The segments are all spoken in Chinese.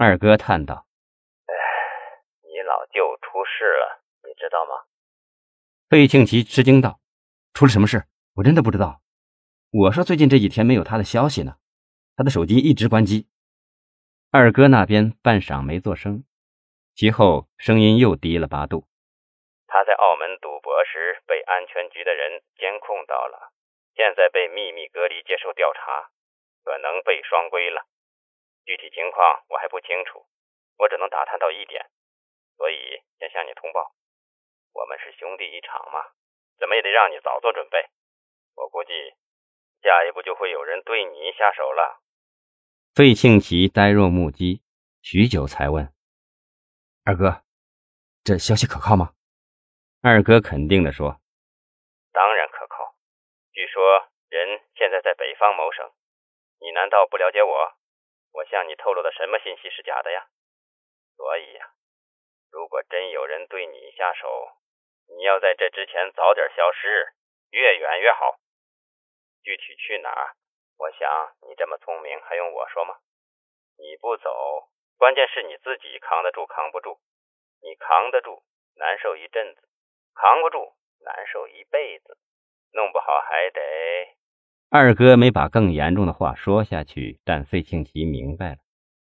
二哥叹道：“哎，你老舅出事了，你知道吗？”费庆奇吃惊道：“出了什么事？我真的不知道。我说最近这几天没有他的消息呢，他的手机一直关机。”二哥那边半晌没作声，其后声音又低了八度：“他在澳门赌博时被安全局的人监控到了，现在被秘密隔离接受调查，可能被双规了。”具体情况我还不清楚，我只能打探到一点，所以先向你通报。我们是兄弟一场嘛，怎么也得让你早做准备。我估计下一步就会有人对你下手了。费庆奇呆若木鸡，许久才问：“二哥，这消息可靠吗？”二哥肯定地说：“当然可靠。据说人现在在北方谋生，你难道不了解我？”我向你透露的什么信息是假的呀？所以呀，如果真有人对你下手，你要在这之前早点消失，越远越好。具体去哪儿，我想你这么聪明，还用我说吗？你不走，关键是你自己扛得住扛不住。你扛得住，难受一阵子；扛不住，难受一辈子。弄不好还得……二哥没把更严重的话说下去，但费庆奇明白了。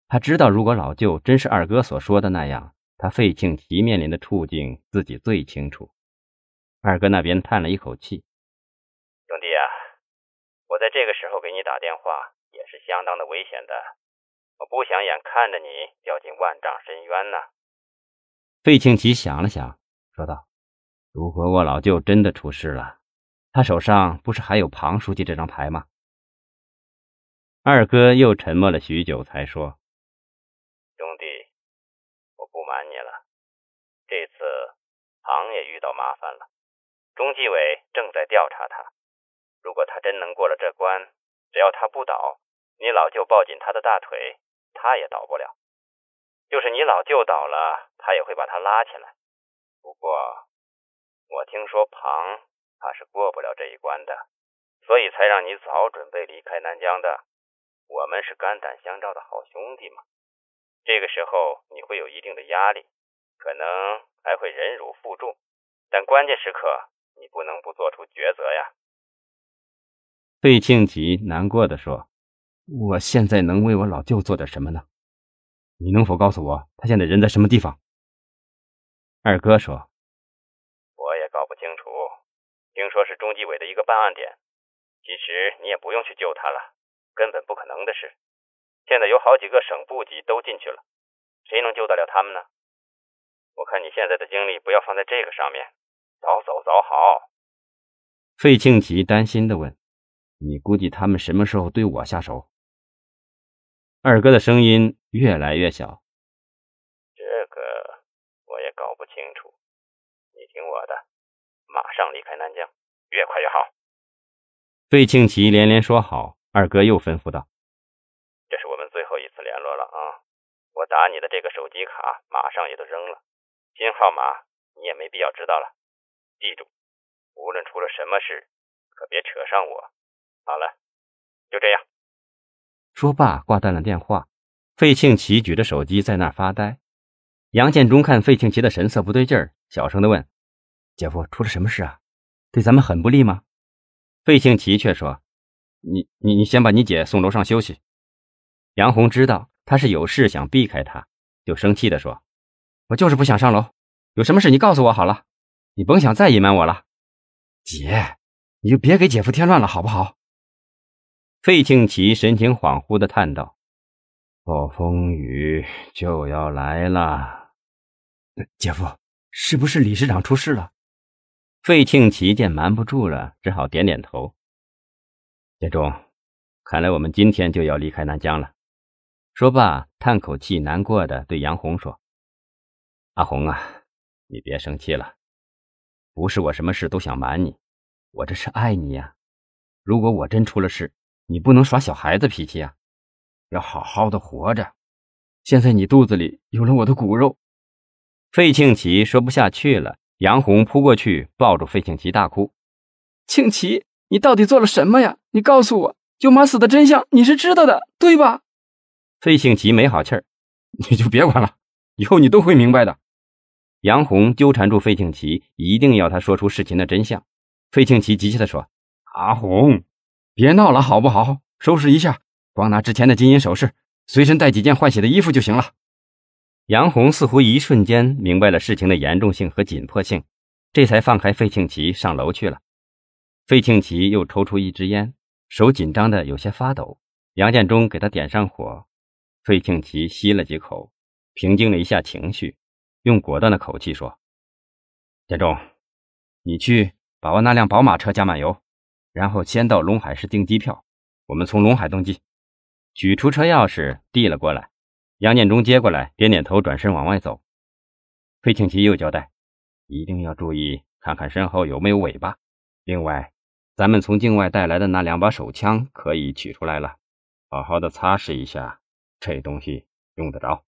他知道，如果老舅真是二哥所说的那样，他费庆奇面临的处境自己最清楚。二哥那边叹了一口气：“兄弟啊，我在这个时候给你打电话也是相当的危险的，我不想眼看着你掉进万丈深渊呐。”费庆奇想了想，说道：“如果我老舅真的出事了。”他手上不是还有庞书记这张牌吗？二哥又沉默了许久，才说：“兄弟，我不瞒你了，这次庞也遇到麻烦了。中纪委正在调查他，如果他真能过了这关，只要他不倒，你老舅抱紧他的大腿，他也倒不了。就是你老舅倒了，他也会把他拉起来。不过，我听说庞……”他是过不了这一关的，所以才让你早准备离开南疆的。我们是肝胆相照的好兄弟嘛。这个时候你会有一定的压力，可能还会忍辱负重，但关键时刻你不能不做出抉择呀。费庆吉难过的说：“我现在能为我老舅做点什么呢？你能否告诉我他现在人在什么地方？”二哥说。听说是中纪委的一个办案点，其实你也不用去救他了，根本不可能的事。现在有好几个省部级都进去了，谁能救得了他们呢？我看你现在的精力不要放在这个上面，早走早好。费庆奇担心的问：“你估计他们什么时候对我下手？”二哥的声音越来越小：“这个我也搞不清楚，你听我的。”马上离开南疆，越快越好。费庆奇连连说好。二哥又吩咐道：“这是我们最后一次联络了啊！我打你的这个手机卡，马上也都扔了，新号码你也没必要知道了。记住，无论出了什么事，可别扯上我。好了，就这样。”说罢挂断了电话。费庆奇举着手机在那儿发呆。杨建忠看费庆奇的神色不对劲儿，小声的问。姐夫出了什么事啊？对咱们很不利吗？费庆奇却说：“你你你先把你姐送楼上休息。”杨红知道他是有事想避开他，就生气地说：“我就是不想上楼，有什么事你告诉我好了，你甭想再隐瞒我了。”姐，你就别给姐夫添乱了，好不好？费庆奇神情恍惚地叹道：“暴风雨就要来了，姐夫，是不是理事长出事了？”费庆奇见瞒不住了，只好点点头。建中，看来我们今天就要离开南疆了。说罢，叹口气，难过的对杨红说：“阿红啊，你别生气了，不是我什么事都想瞒你，我这是爱你呀。如果我真出了事，你不能耍小孩子脾气啊，要好好的活着。现在你肚子里有了我的骨肉。”费庆奇说不下去了。杨红扑过去，抱住费庆奇，大哭：“庆奇，你到底做了什么呀？你告诉我，舅妈死的真相你是知道的，对吧？”费庆奇没好气儿：“你就别管了，以后你都会明白的。杨红纠缠住费庆奇，一定要他说出事情的真相。费庆奇急切地说：“阿红，别闹了，好不好？收拾一下，光拿之前的金银首饰，随身带几件换洗的衣服就行了。”杨红似乎一瞬间明白了事情的严重性和紧迫性，这才放开费庆奇上楼去了。费庆奇又抽出一支烟，手紧张的有些发抖。杨建忠给他点上火，费庆奇吸了几口，平静了一下情绪。用果断的口气说：“建中，你去把我那辆宝马车加满油，然后先到龙海市订机票，我们从龙海登机。”取出车钥匙递了过来，杨建中接过来，点点头，转身往外走。费庆奇又交代：“一定要注意，看看身后有没有尾巴。另外，咱们从境外带来的那两把手枪可以取出来了，好好的擦拭一下，这东西用得着。”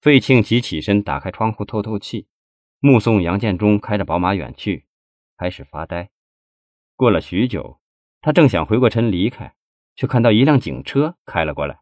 费庆奇起身，打开窗户透透气，目送杨建忠开着宝马远去，开始发呆。过了许久，他正想回过神离开，却看到一辆警车开了过来。